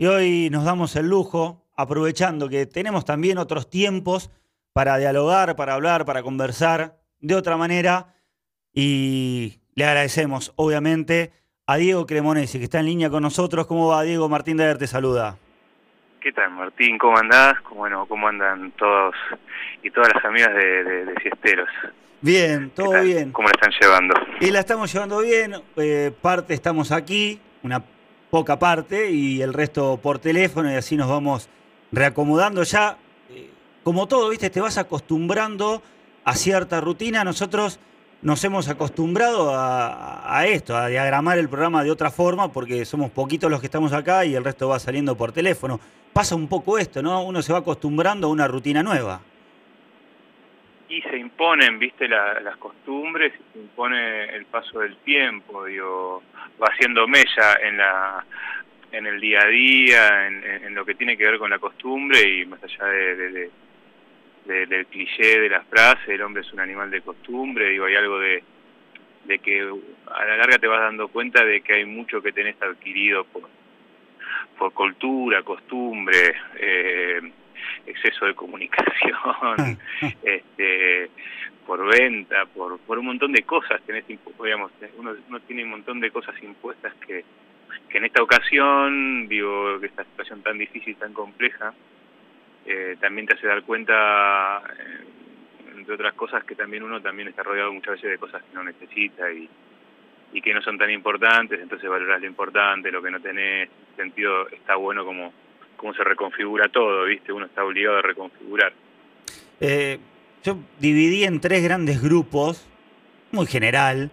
Y hoy nos damos el lujo, aprovechando que tenemos también otros tiempos para dialogar, para hablar, para conversar de otra manera. Y le agradecemos, obviamente, a Diego Cremonesi, que está en línea con nosotros. ¿Cómo va, Diego? Martín Daer te saluda. ¿Qué tal, Martín? ¿Cómo andás? Bueno, ¿cómo andan todos y todas las amigas de, de, Fiesteros? Bien, todo bien. ¿Cómo la están llevando? Y la estamos llevando bien. Eh, parte estamos aquí, una poca parte, y el resto por teléfono, y así nos vamos reacomodando. Ya, eh, como todo, ¿viste? Te vas acostumbrando a cierta rutina. Nosotros nos hemos acostumbrado a, esto, a diagramar el programa de otra forma, porque somos poquitos los que estamos acá y el resto va saliendo por teléfono. Pasa un poco esto, ¿no? Uno se va acostumbrando a una rutina nueva. Y se imponen, viste, las costumbres, se impone el paso del tiempo, digo, va haciendo mella en la en el día a día, en, lo que tiene que ver con la costumbre y más allá de del cliché de la frase, el hombre es un animal de costumbre, digo, hay algo de, de que a la larga te vas dando cuenta de que hay mucho que tenés adquirido por, por cultura, costumbre, eh, exceso de comunicación, este, por venta, por, por un montón de cosas. Tenés, digamos, uno, uno tiene un montón de cosas impuestas que, que en esta ocasión, digo, que esta situación tan difícil, tan compleja, eh, también te hace dar cuenta, eh, entre otras cosas, que también uno también está rodeado muchas veces de cosas que no necesita y, y que no son tan importantes, entonces valoras lo importante, lo que no tenés, en sentido está bueno como, como se reconfigura todo, ¿viste? Uno está obligado a reconfigurar. Eh, yo dividí en tres grandes grupos, muy general.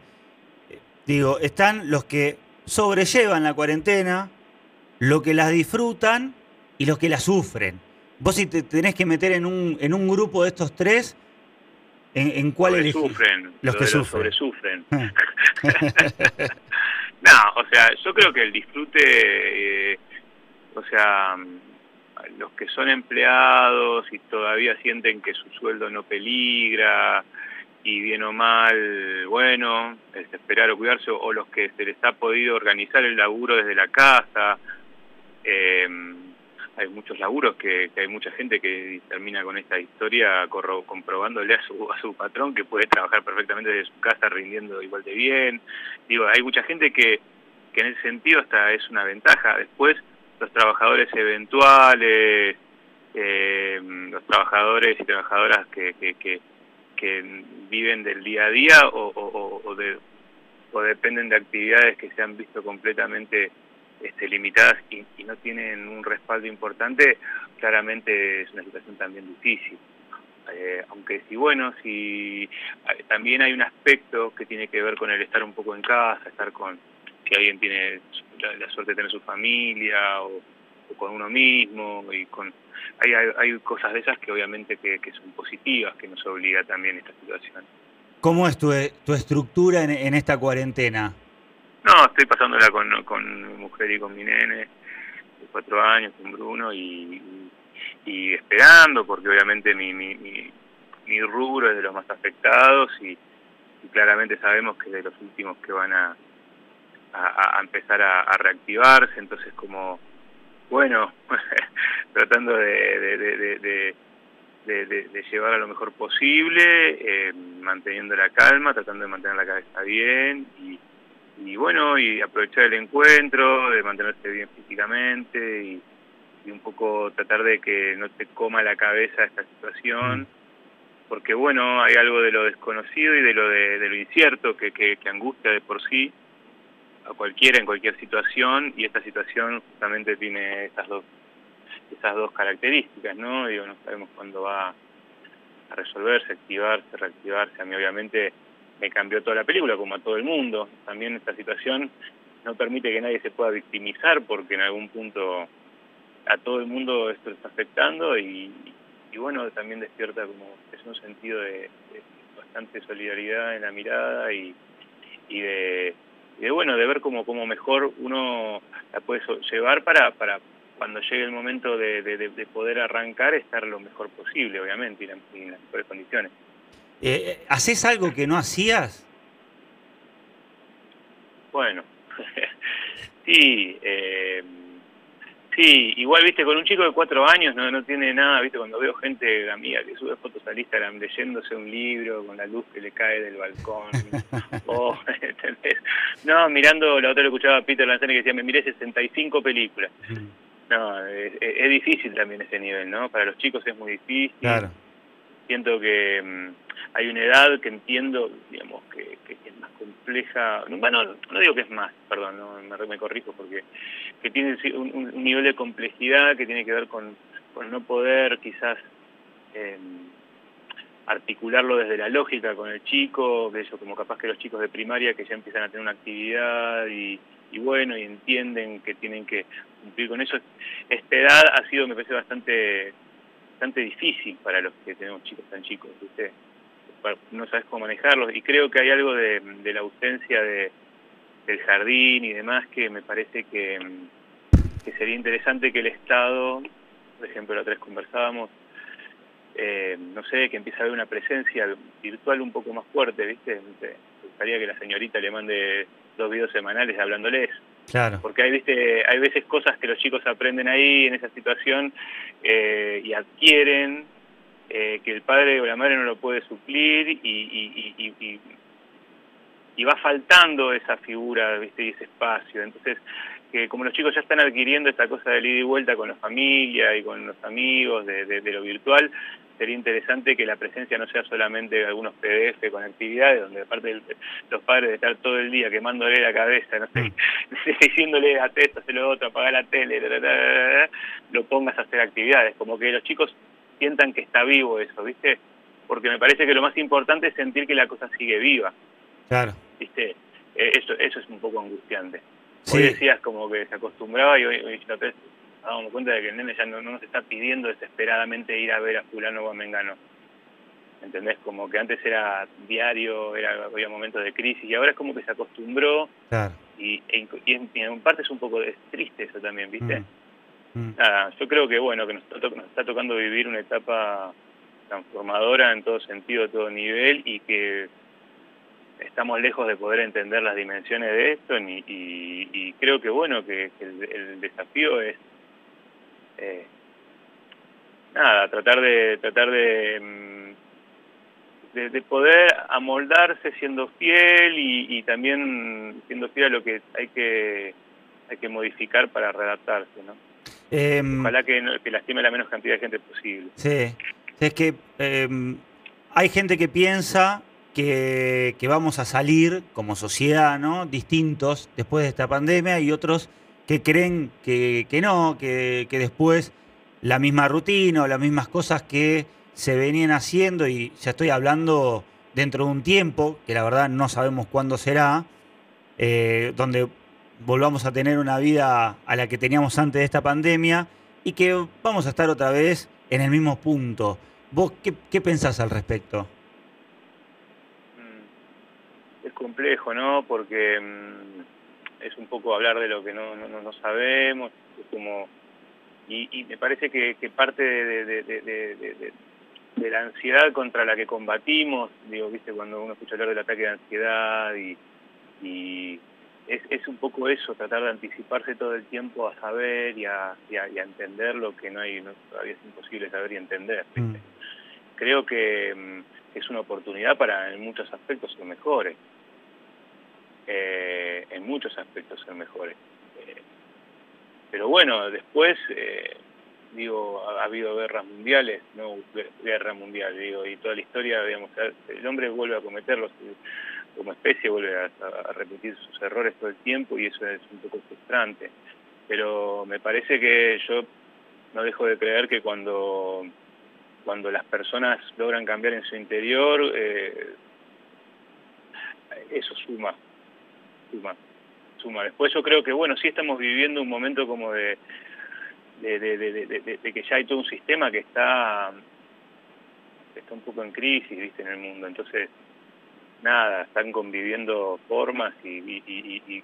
Digo, están los que sobrellevan la cuarentena, los que las disfrutan y los que la sufren. Vos si te tenés que meter en un, en un grupo de estos tres, ¿en, en cuál sufren, los que sufren. sufren. No, o sea, yo creo que el disfrute, eh, o sea, los que son empleados y todavía sienten que su sueldo no peligra y bien o mal, bueno, es esperar o cuidarse, o los que se les ha podido organizar el laburo desde la casa, eh, hay muchos laburos que, hay mucha gente que termina con esta historia comprobándole a su, a su patrón que puede trabajar perfectamente desde su casa rindiendo igual de bien. Digo, hay mucha gente que, que en ese sentido hasta es una ventaja. Después, los trabajadores eventuales, eh, los trabajadores y trabajadoras que, que, que, viven del día a día o, o, de, o dependen de actividades que se han visto completamente este, limitadas y, no tienen un respaldo importante, claramente es una situación también difícil. Eh, aunque si bueno, si eh, también hay un aspecto que tiene que ver con el estar un poco en casa, estar con, si alguien tiene la, suerte de tener su familia o, con uno mismo y con hay, hay, cosas de esas que obviamente que, son positivas, que nos obliga también esta situación. ¿Cómo es tu, tu estructura en, en esta cuarentena? No, estoy pasándola con, con mi mujer y con mi nene de cuatro años, con Bruno, y, y esperando, porque obviamente mi, mi, mi, rubro es de los más afectados y, claramente sabemos que es de los últimos que van a, a, empezar a, reactivarse, entonces como, bueno, tratando de, de, llevar a lo mejor posible, eh, manteniendo la calma, tratando de mantener la cabeza bien y y bueno, y aprovechar el encuentro, de mantenerse bien físicamente y, un poco tratar de que no te coma la cabeza esta situación, porque bueno, hay algo de lo desconocido y de lo de, lo incierto que, que, angustia de por sí a cualquiera en cualquier situación y esta situación justamente tiene estas dos esas dos características, ¿no? Digo, no sabemos cuándo va a resolverse, activarse, reactivarse. A mí obviamente me cambió toda la película, como a todo el mundo. También esta situación no permite que nadie se pueda victimizar porque en algún punto a todo el mundo esto está afectando y, bueno, también despierta como es un sentido de, bastante solidaridad en la mirada y, y de, bueno, de ver cómo, cómo mejor uno la puede llevar para, para cuando llegue el momento de, de, poder arrancar estar lo mejor posible, obviamente, y en las mejores condiciones. Eh, ¿Haces algo que no hacías? Bueno, sí, eh, Sí, igual, viste, con un chico de cuatro años no, no tiene nada, viste, cuando veo gente amiga que sube fotos al Instagram leyéndose un libro con la luz que le cae del balcón, o, ¿entendés? No, mirando, la otra lo escuchaba a Peter Lanzani que decía, me miré 65 películas. No, es, es, difícil también ese nivel, ¿no? Para los chicos es muy difícil. Claro. Siento que mm, hay una edad que entiendo, digamos, que, que compleja. Bueno, no digo que es más, perdón, no, me, corrijo, porque que tiene un, nivel de complejidad que tiene que ver con, con no poder quizás eh, articularlo desde la lógica con el chico, que eso como capaz que los chicos de primaria que ya empiezan a tener una actividad y, y bueno, y entienden que tienen que cumplir con eso. Esta edad ha sido, me parece, bastante bastante difícil para los que tenemos chicos tan chicos, ¿viste? No sabes cómo manejarlos y creo que hay algo de, de la ausencia de, del jardín y demás que me parece que, que sería interesante que el Estado, por ejemplo, la otra vez conversábamos, eh, no sé, que empiece a haber una presencia virtual un poco más fuerte, ¿viste? Me gustaría que la señorita le mande dos videos semanales hablándoles. Claro. Porque hay, ¿viste? hay veces cosas que los chicos aprenden ahí en esa situación eh, y adquieren eh, que el padre o la madre no lo puede suplir y, y, y, va faltando esa figura, ¿viste? Y ese espacio. Entonces, que como los chicos ya están adquiriendo esta cosa de ida y vuelta con la familia y con los amigos de, de, de lo virtual, sería interesante que la presencia no sea solamente de algunos PDF con actividades, donde aparte de los padres de estar todo el día quemándole la cabeza, no sé, mm. diciéndole a esto, hacer lo otro, apagar la tele, lo pongas a hacer actividades, como que los chicos sientan que está vivo eso, ¿viste? Porque me parece que lo más importante es sentir que la cosa sigue viva. Claro. ¿Viste? Eh, eso, eso es un poco angustiante. Sí. Hoy decías como que se acostumbraba y hoy, hoy nos damos cuenta de que el nene ya no, no, nos está pidiendo desesperadamente ir a ver a fulano o a mengano. ¿Entendés? Como que antes era diario, era había momentos de crisis y ahora es como que se acostumbró claro. y, y, y, en, y, en, parte es un poco triste eso también, ¿viste? Mm. Mm. Nada, yo creo que bueno, que nos, to nos está tocando vivir una etapa transformadora en todo sentido, todo nivel y que estamos lejos de poder entender las dimensiones de esto y, y, creo que bueno que, el, desafío es eh, nada tratar de tratar mm, de, de poder amoldarse siendo fiel y, y, también siendo fiel a lo que hay que hay que modificar para readaptarse no eh, ojalá que, que lastime la menos cantidad de gente posible sí es que eh, hay gente que piensa que, que, vamos a salir como sociedad, ¿no? Distintos después de esta pandemia y otros que creen que, que no, que, que, después la misma rutina o las mismas cosas que se venían haciendo, y ya estoy hablando dentro de un tiempo, que la verdad no sabemos cuándo será, eh, donde volvamos a tener una vida a la que teníamos antes de esta pandemia y que vamos a estar otra vez en el mismo punto. ¿Vos qué, qué pensás al respecto? es complejo, ¿no? Porque mmm, es un poco hablar de lo que no, sabemos, es como y, me parece que, parte de, la ansiedad contra la que combatimos, digo, viste, cuando uno escucha hablar del ataque de ansiedad y es, es un poco eso, tratar de anticiparse todo el tiempo a saber y a, y a, y a entender lo que no hay, no, todavía es imposible saber y entender. Mm. Creo que mm, es una oportunidad para en muchos aspectos ser mejores eh, en muchos aspectos ser mejores. Eh, pero bueno, después, eh, digo, ha, ha, habido guerras mundiales, no guerra mundial, digo, y toda la historia, digamos, el hombre vuelve a cometerlos, como especie vuelve a, repetir sus errores todo el tiempo y eso es un poco frustrante. Pero me parece que yo no dejo de creer que cuando cuando las personas logran cambiar en su interior, eh, eso suma suma, suma. Después yo creo que, bueno, sí estamos viviendo un momento como de, de, de que ya hay todo un sistema que está, está un poco en crisis, viste, en el mundo. Entonces, nada, están conviviendo formas y, y, y, y,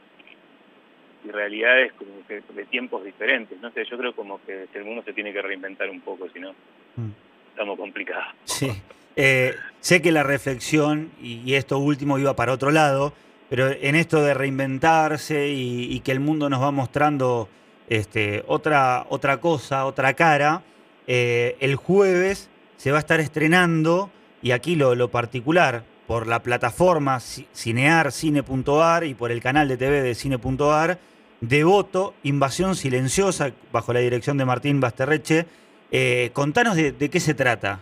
y realidades como que de tiempos diferentes. No sé, yo creo como que el mundo se tiene que reinventar un poco, si no, mm. estamos complicados. Sí. Eh, sé que la reflexión, y esto último iba para otro lado, pero en esto de reinventarse y, y, que el mundo nos va mostrando este, otra, otra cosa, otra cara. Eh, el jueves se va a estar estrenando, y aquí lo, lo particular, por la plataforma Cinear, Cine.ar y por el canal de TV de Cine.ar, Devoto, Invasión Silenciosa, bajo la dirección de Martín Basterreche. Eh, contanos de, qué se trata.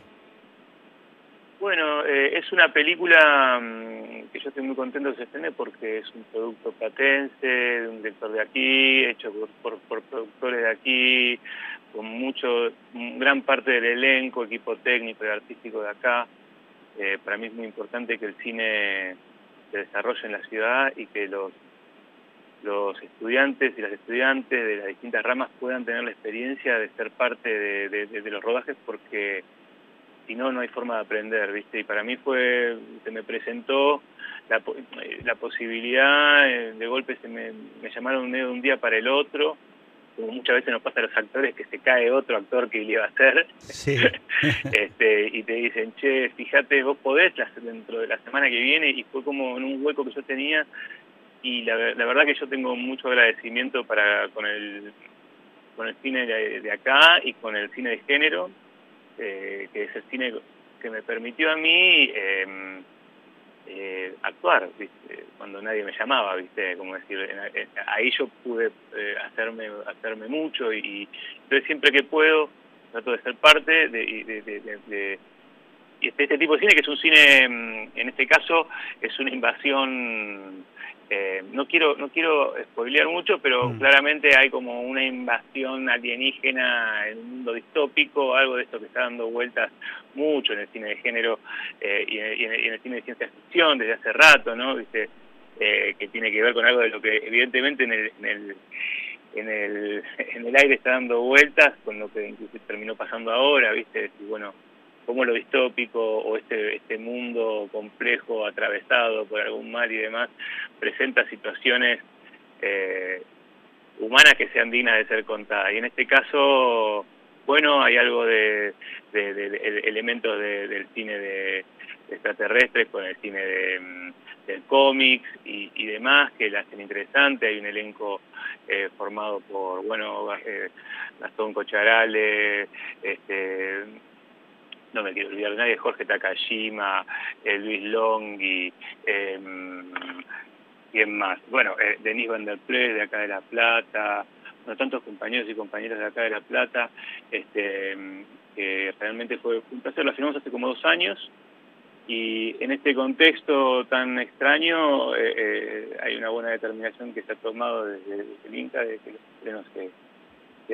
Bueno, eh, es una película mm, que yo estoy muy contento de que se estrene porque es un producto patense, de un director de aquí, hecho por, productores de aquí, con mucho, gran parte del elenco, equipo técnico y artístico de acá. Para mí es muy importante que el cine se desarrolle en la ciudad y que los los estudiantes y las estudiantes de las distintas ramas puedan tener la experiencia de ser parte de, los rodajes porque si no, no hay forma de aprender, ¿viste? Y para mí fue, se me presentó la, eh, posibilidad, eh, de golpe se me, llamaron de un día para el otro, muchas veces nos pasa a los actores que se cae otro actor que le iba a hacer, sí. este, y te dicen, che, fíjate, vos podés dentro de la semana que viene, y fue como en un hueco que yo tenía, y la, verdad que yo tengo mucho agradecimiento para con el con el cine de, acá y con el cine de género eh, que es el cine que me permitió a mí em, eh, actuar cuando nadie me llamaba viste como decir ahí yo pude eh, hacerme hacerme mucho y, entonces siempre que puedo trato de ser parte de, de, este, este tipo de cine que es un cine em, en este caso es una invasión eh, no quiero no quiero spoilear mucho, pero mm. claramente hay como una invasión alienígena en un mundo distópico, algo de esto que está dando vueltas mucho en el cine de género eh, y, en, el cine de ciencia ficción desde hace rato, ¿no? ¿Viste? Eh, que tiene que ver con algo de lo que evidentemente en el, en el en el, en el aire está dando vueltas con lo que incluso terminó pasando ahora, ¿viste? Y bueno, cómo lo distópico o este, este mundo complejo atravesado por algún mal y demás presenta situaciones eh, humanas que sean dignas de ser contadas. Y en este caso, bueno, hay algo de, elementos del cine de, extraterrestres con el cine de, del cómics y, demás que la hacen interesante. Hay un elenco eh, formado por, bueno, eh, Gastón Cocharale, este, no me quiero olvidar de nadie, Jorge Takashima, eh, Luis Longhi, eh, ¿quién más? Bueno, eh, Denis Van der Ples de acá de La Plata, bueno, tantos compañeros y compañeras de acá de La Plata, este, que realmente fue un placer, lo hicimos hace como dos años, y en este contexto tan extraño eh, eh, hay una buena determinación que se ha tomado desde, el INCA de que los estrenos se,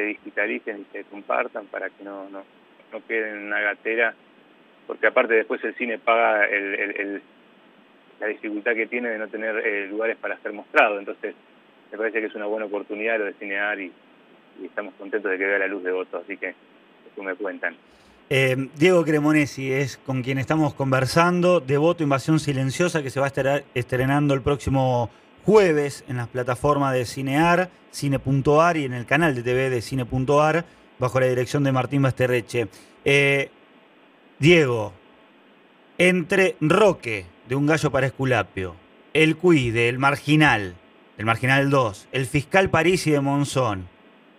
digitalicen y se compartan para que no, no no quede en una gatera, porque aparte después el cine paga el, la dificultad que tiene de no tener eh, lugares para ser mostrado. Entonces, me parece que es una buena oportunidad lo de cinear y, estamos contentos de que vea la luz de voto, así que eso me cuentan. Eh, Diego Cremonesi es con quien estamos conversando, Devoto Invasión Silenciosa, que se va a estrenando el próximo jueves en las plataformas de Cinear, Cine.ar y en el canal de TV de Cine.ar bajo la dirección de Martín Basterreche. Eh, Diego, entre Roque, de Un Gallo para Esculapio, El Cuide, El Marginal, El Marginal 2, El Fiscal París y de Monzón,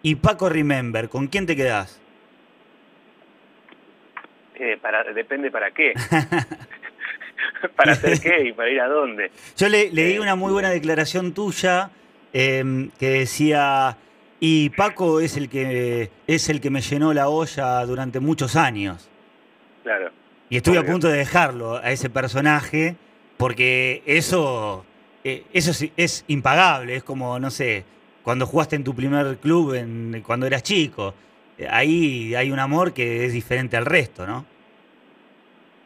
y Paco Remember, ¿con quién te quedás? Eh, para, depende para qué. ¿Para hacer qué y para ir a dónde? Yo le, leí eh, una muy buena declaración tuya que decía y Paco es el que es el que me llenó la olla durante muchos años. Claro. Y estuve a punto de dejarlo a ese personaje porque eso eh, eso es, impagable, es como no sé, cuando jugaste en tu primer club en, cuando eras chico. Ahí hay un amor que es diferente al resto, ¿no?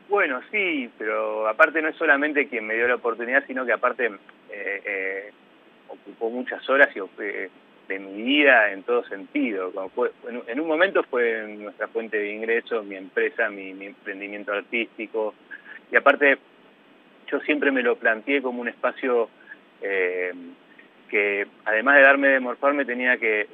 Bueno, sí, pero aparte no es solamente quien me dio la oportunidad, sino que aparte eh, eh, ocupó muchas horas y de mi vida en todo sentido. en, un momento fue nuestra fuente de ingresos, mi empresa, mi, emprendimiento artístico. Y aparte, yo siempre me lo planteé como un espacio eh, que, además de darme de morfarme, tenía que,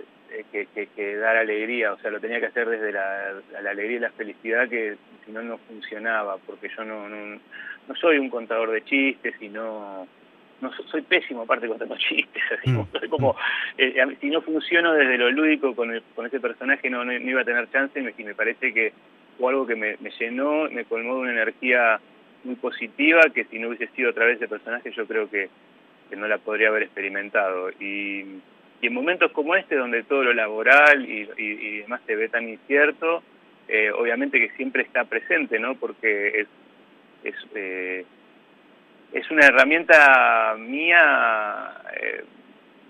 que, dar alegría. O sea, lo tenía que hacer desde la, alegría y la felicidad, que si no, no funcionaba, porque yo no, no, no soy un contador de chistes y no no soy pésimo aparte contando chistes, así, mm. como, eh, si no funciono desde lo lúdico con, con ese personaje no, no, iba a tener chance y me, parece que fue algo que me, llenó, me colmó de una energía muy positiva que si no hubiese sido otra vez ese personaje yo creo que, no la podría haber experimentado. Y, en momentos como este, donde todo lo laboral y, y, demás se ve tan incierto, eh, obviamente que siempre está presente, ¿no? Porque es, es eh, es una herramienta mía eh,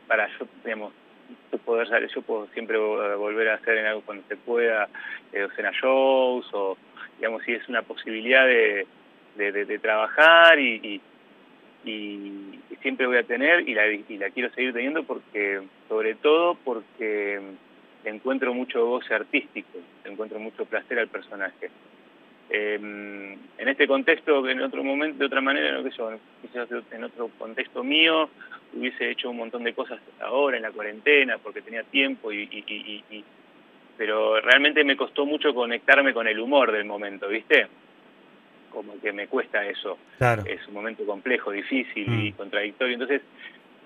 para yo, digamos, poder yo puedo siempre volver a hacer en algo cuando se pueda, eh, docena shows, o digamos, si es una posibilidad de, de, trabajar y, y, siempre voy a tener y la, y la quiero seguir teniendo porque, sobre todo porque encuentro mucho goce artístico, encuentro mucho placer al personaje. Em, en este contexto, en otro momento, de otra manera, no que yo, en otro contexto mío, hubiese hecho un montón de cosas ahora en la cuarentena porque tenía tiempo y, pero realmente me costó mucho conectarme con el humor del momento, ¿viste? Como que me cuesta eso. Es un momento complejo, difícil y mm. contradictorio. Entonces,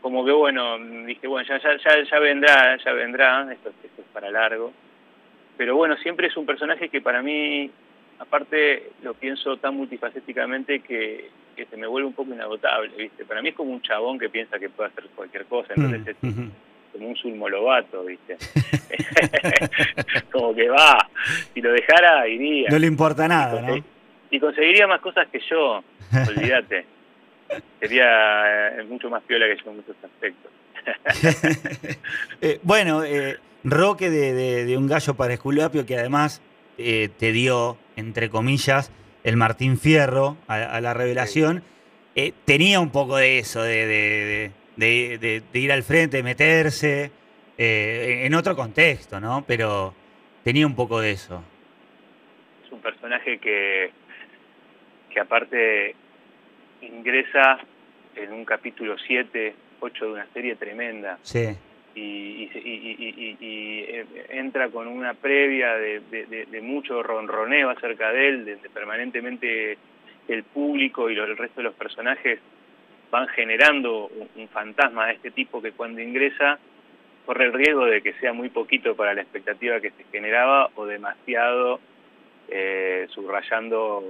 como que bueno, dije, bueno, ya, ya, ya, ya vendrá, ya vendrá, esto, esto es para largo. Pero bueno, siempre es un personaje que para mí aparte lo pienso tan multifacéticamente que, se me vuelve un poco inagotable, ¿viste? Para mí es como un chabón que piensa que puede hacer cualquier cosa, entonces mm, es como un sulmolobato, ¿viste? como que va, si lo dejara iría. No le importa nada, ¿no? Y conseguiría más cosas que yo, olvídate. Sería eh, mucho más piola que yo en muchos aspectos. Eh, bueno, eh, Roque de, de, Un Gallo para Esculapio, que además eh, te dio, entre comillas, el Martín Fierro a, la revelación, eh, tenía un poco de eso, de, ir al frente, de meterse, eh, en otro contexto, ¿no? Pero tenía un poco de eso. Es un personaje que, que aparte ingresa en un capítulo 7, 8 de una serie tremenda. Sí y, eh, entra con una previa de, mucho ronroneo acerca de él, de, permanentemente el público y el resto de los personajes van generando un, fantasma de este tipo que cuando ingresa corre el riesgo de que sea muy poquito para la expectativa que se generaba o demasiado eh, subrayando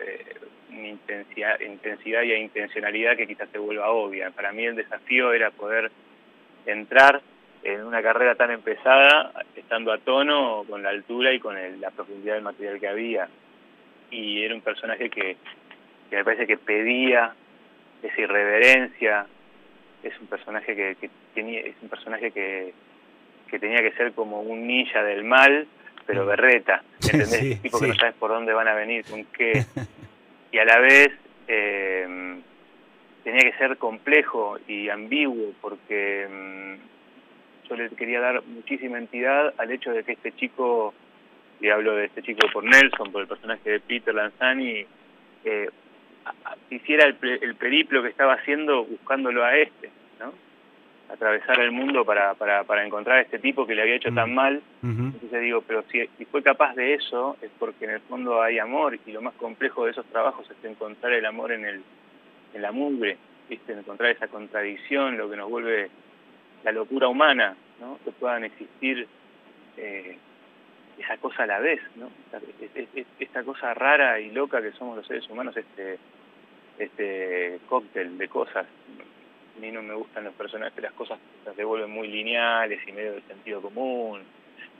eh, intensidad, intensidad y intencionalidad que quizás se vuelva obvia. Para mí el desafío era poder entrar en una carrera tan empezada, estando a tono con la altura y con la profundidad del material que había. Y era un personaje que, me parece que pedía esa irreverencia, es un personaje que, tenía, es un personaje que, que tenía que ser como un ninja del mal, pero mm. berreta, ¿entendés? tipo que no sabes por dónde van a venir, con qué. Y a la vez eh, tenía que ser complejo y ambiguo porque mm, yo le quería dar muchísima entidad al hecho de que este chico, y hablo de este chico por Nelson, por el personaje de Peter Lanzani, eh, hiciera el, el, periplo que estaba haciendo buscándolo a este, ¿no? Atravesar el mundo para, para, para encontrar a este tipo que le había hecho tan mm. mal. Entonces digo, pero si, si, fue capaz de eso es porque en el fondo hay amor y lo más complejo de esos trabajos es encontrar el amor en el, en la mugre, ¿viste? encontrar esa contradicción, lo que nos vuelve la locura humana, ¿no? que puedan existir eh, esa cosa a la vez, ¿no? esta, cosa rara y loca que somos los seres humanos, este, este cóctel de cosas. A mí no me gustan los personajes, las cosas se vuelven muy lineales y medio de sentido común,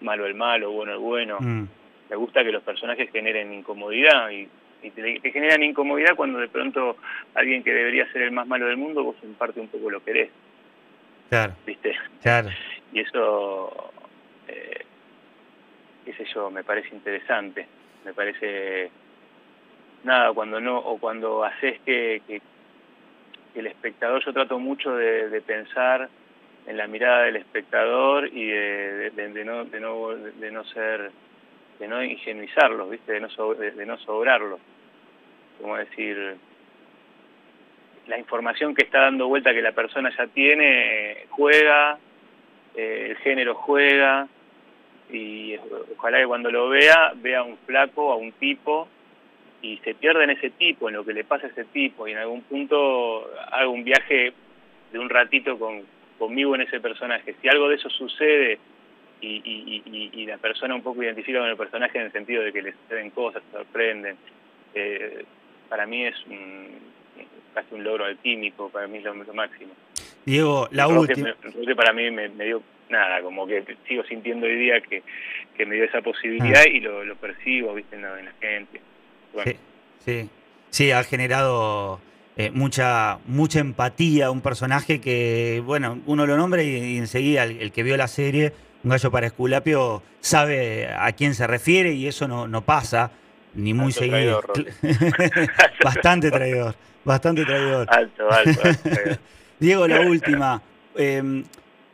malo el malo, bueno el bueno. Mm. Me gusta que los personajes generen incomodidad y y te, generan incomodidad cuando de pronto alguien que debería ser el más malo del mundo, vos en parte un poco lo querés. Claro. ¿Viste? Claro. Y eso, eh, qué sé yo, me parece interesante. Me parece, nada, cuando no, o cuando haces que, que, el espectador, yo trato mucho de, pensar en la mirada del espectador y de, de, no, de, no, de no ser de no ingenuizarlos, ¿viste? De no, de, no sobrarlos como decir, la información que está dando vuelta que la persona ya tiene juega, eh, el género juega, y ojalá que cuando lo vea, vea a un flaco, a un tipo, y se pierde en ese tipo, en lo que le pasa a ese tipo, y en algún punto hago un viaje de un ratito con, conmigo en ese personaje. Si algo de eso sucede y, y, y, la persona un poco identifica con el personaje en el sentido de que le suceden cosas, sorprenden, eh, para mí es un, casi un logro alquímico, para mí es lo, máximo. Diego, la última. para mí me, dio nada, como que sigo sintiendo hoy día que, que me dio esa posibilidad ah. y lo, lo, percibo, viste, en la, gente. Sí, sí, sí, ha generado eh, mucha, mucha empatía, un personaje que, bueno, uno lo nombra y, enseguida el, que vio la serie, un gallo para Esculapio, sabe a quién se refiere y eso no, no pasa ni muy seguido. bastante traidor, bastante traidor. Alto, alto. Diego, la última. Em,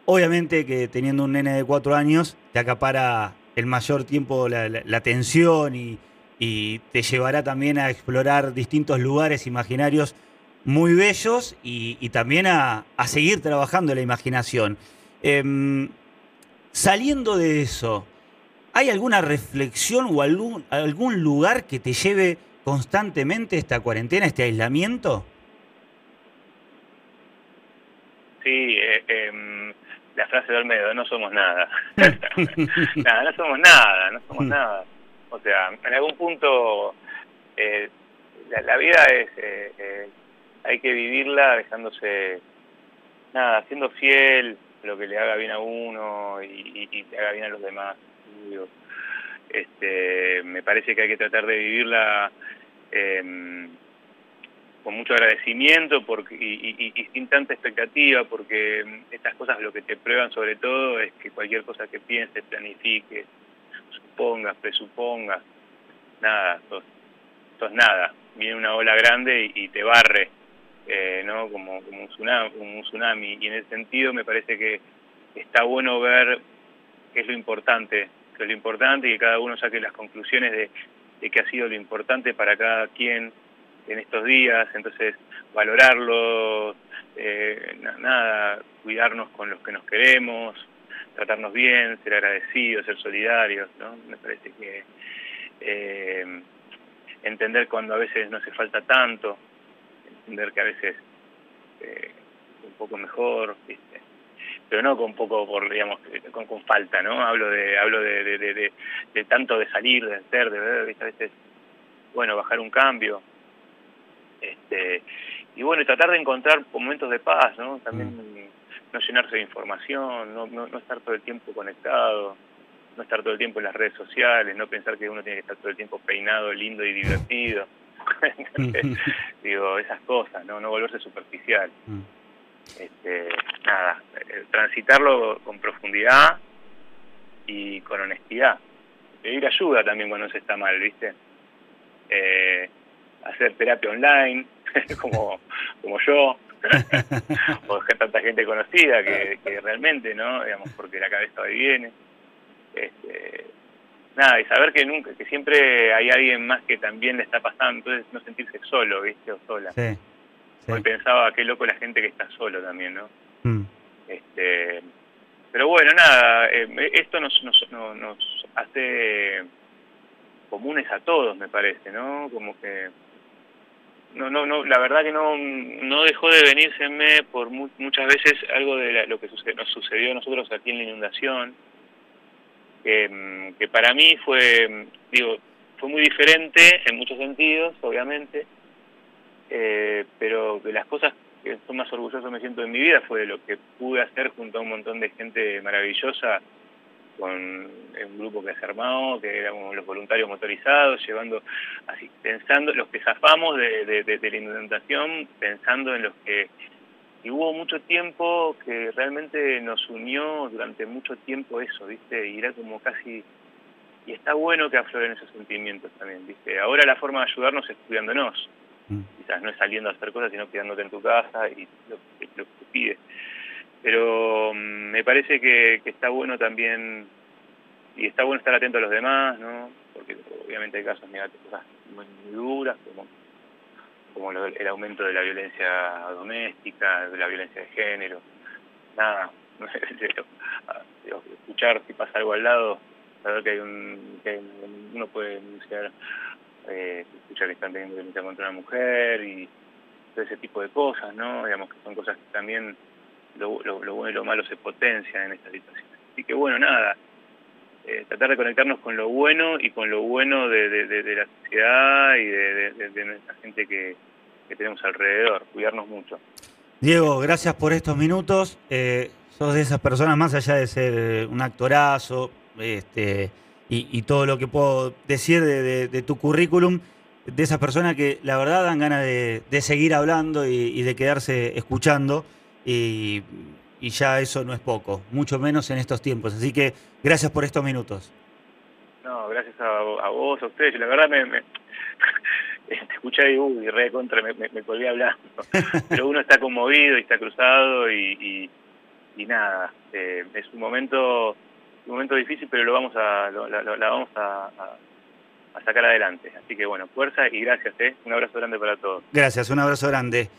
obviamente que teniendo un nene de cuatro años, te acapara el mayor tiempo la, atención y, te llevará también a explorar distintos lugares imaginarios muy bellos y, también a, seguir trabajando la imaginación. Em, saliendo de eso, ¿Hay alguna reflexión o algún, algún lugar que te lleve constantemente esta cuarentena, este aislamiento? Sí, eh, em, la frase de Olmedo, no somos nada. nada, no somos nada, no somos nada. O sea, en algún punto eh, la, vida es, eh, hay que vivirla dejándose, nada, siendo fiel, lo que le haga bien a uno y, y, y le haga bien a los demás. Este, me parece que hay que tratar de vivirla em, con mucho agradecimiento porque, y, sin tanta expectativa, porque estas cosas lo que te prueban sobre todo es que cualquier cosa que pienses, planifiques, supongas, presupongas, nada, sos, nada. Viene una ola grande y, te barre, eh, ¿no? Como, como un, tsunami, un tsunami. Y en ese sentido me parece que está bueno ver qué es lo importante es lo importante y que cada uno saque las conclusiones de, de qué ha sido lo importante para cada quien en estos días, entonces valorarlo, eh, nada, cuidarnos con los que nos queremos, tratarnos bien, ser agradecidos, ser solidarios, ¿no? Me parece que eh, entender cuando a veces no hace falta tanto, entender que a veces eh, un poco mejor, ¿viste? pero no con poco por digamos con, con falta no hablo de hablo de, de, de, tanto de salir de ser de ver a veces bueno bajar un cambio este y bueno tratar de encontrar momentos de paz no también mm. No llenarse de información no, no, no estar todo el tiempo conectado no estar todo el tiempo en las redes sociales no pensar que uno tiene que estar todo el tiempo peinado lindo y divertido. Digo esas cosas no no volverse superficial. Mm. Este, nada, eh, transitarlo con profundidad y con honestidad. Pedir ayuda también cuando se está mal, ¿viste? Eh, hacer terapia online, como, como yo, o tanta gente conocida que, que, realmente, ¿no? Digamos, porque la cabeza va y viene. Este, nada, y saber que nunca, que siempre hay alguien más que también le está pasando, entonces no sentirse solo, ¿viste? O sola. Sí. Hoy pensaba, qué loco la gente que está solo también, ¿no? Mm. Este, pero bueno, nada, eh, esto nos, nos, nos hace comunes a todos, me parece, ¿no? Como que no, no, no, la verdad que no, no dejó de venirse por muchas veces algo de lo que nos sucedió a nosotros aquí en la inundación, que, para mí fue, digo, fue muy diferente en muchos sentidos, obviamente, eh, pero de las cosas que más orgulloso me siento en mi vida fue lo que pude hacer junto a un montón de gente maravillosa con un grupo que se armó, que éramos los voluntarios motorizados, llevando, así, pensando, los que zafamos de, de, de, la inundación, pensando en los que... Y hubo mucho tiempo que realmente nos unió durante mucho tiempo eso, ¿viste? Y era como casi... Y está bueno que afloren esos sentimientos también, ¿viste? Ahora la forma de ayudarnos es cuidándonos. Mm. Quizás no es saliendo a hacer cosas, sino quedándote en tu casa y lo, que te pide. Pero mm, me parece que, está bueno también, y está bueno estar atento a los demás, ¿no? Porque obviamente hay casos negativos, cosas muy, duras, como, como el aumento de la violencia doméstica, de la violencia de género. Nada, escuchar si pasa algo al lado, saber que hay un, que uno puede denunciar eh, escucha que están teniendo violencia contra una mujer y todo ese tipo de cosas, ¿no? Digamos que son cosas que también lo, bueno y lo malo se potencian en esta situación. Así que bueno, nada, eh, tratar de conectarnos con lo bueno y con lo bueno de, la sociedad y de, nuestra gente que, tenemos alrededor, cuidarnos mucho. Diego, gracias por estos minutos. Eh, sos de esas personas, más allá de ser un actorazo este, y, todo lo que puedo decir de, tu currículum, de esas personas que la verdad dan ganas de, seguir hablando y, de quedarse escuchando. Y, ya eso no es poco, mucho menos en estos tiempos. Así que gracias por estos minutos. No, gracias a, vos, a ustedes. La verdad me, me escuché y, uy, re contra, me, me, colgué hablando. Pero uno está conmovido y está cruzado y, y, nada, eh, es un momento un momento difícil, pero lo vamos a, la vamos a a sacar adelante. Así que bueno, fuerza y gracias, ¿eh? Un abrazo grande para todos. Gracias, un abrazo grande.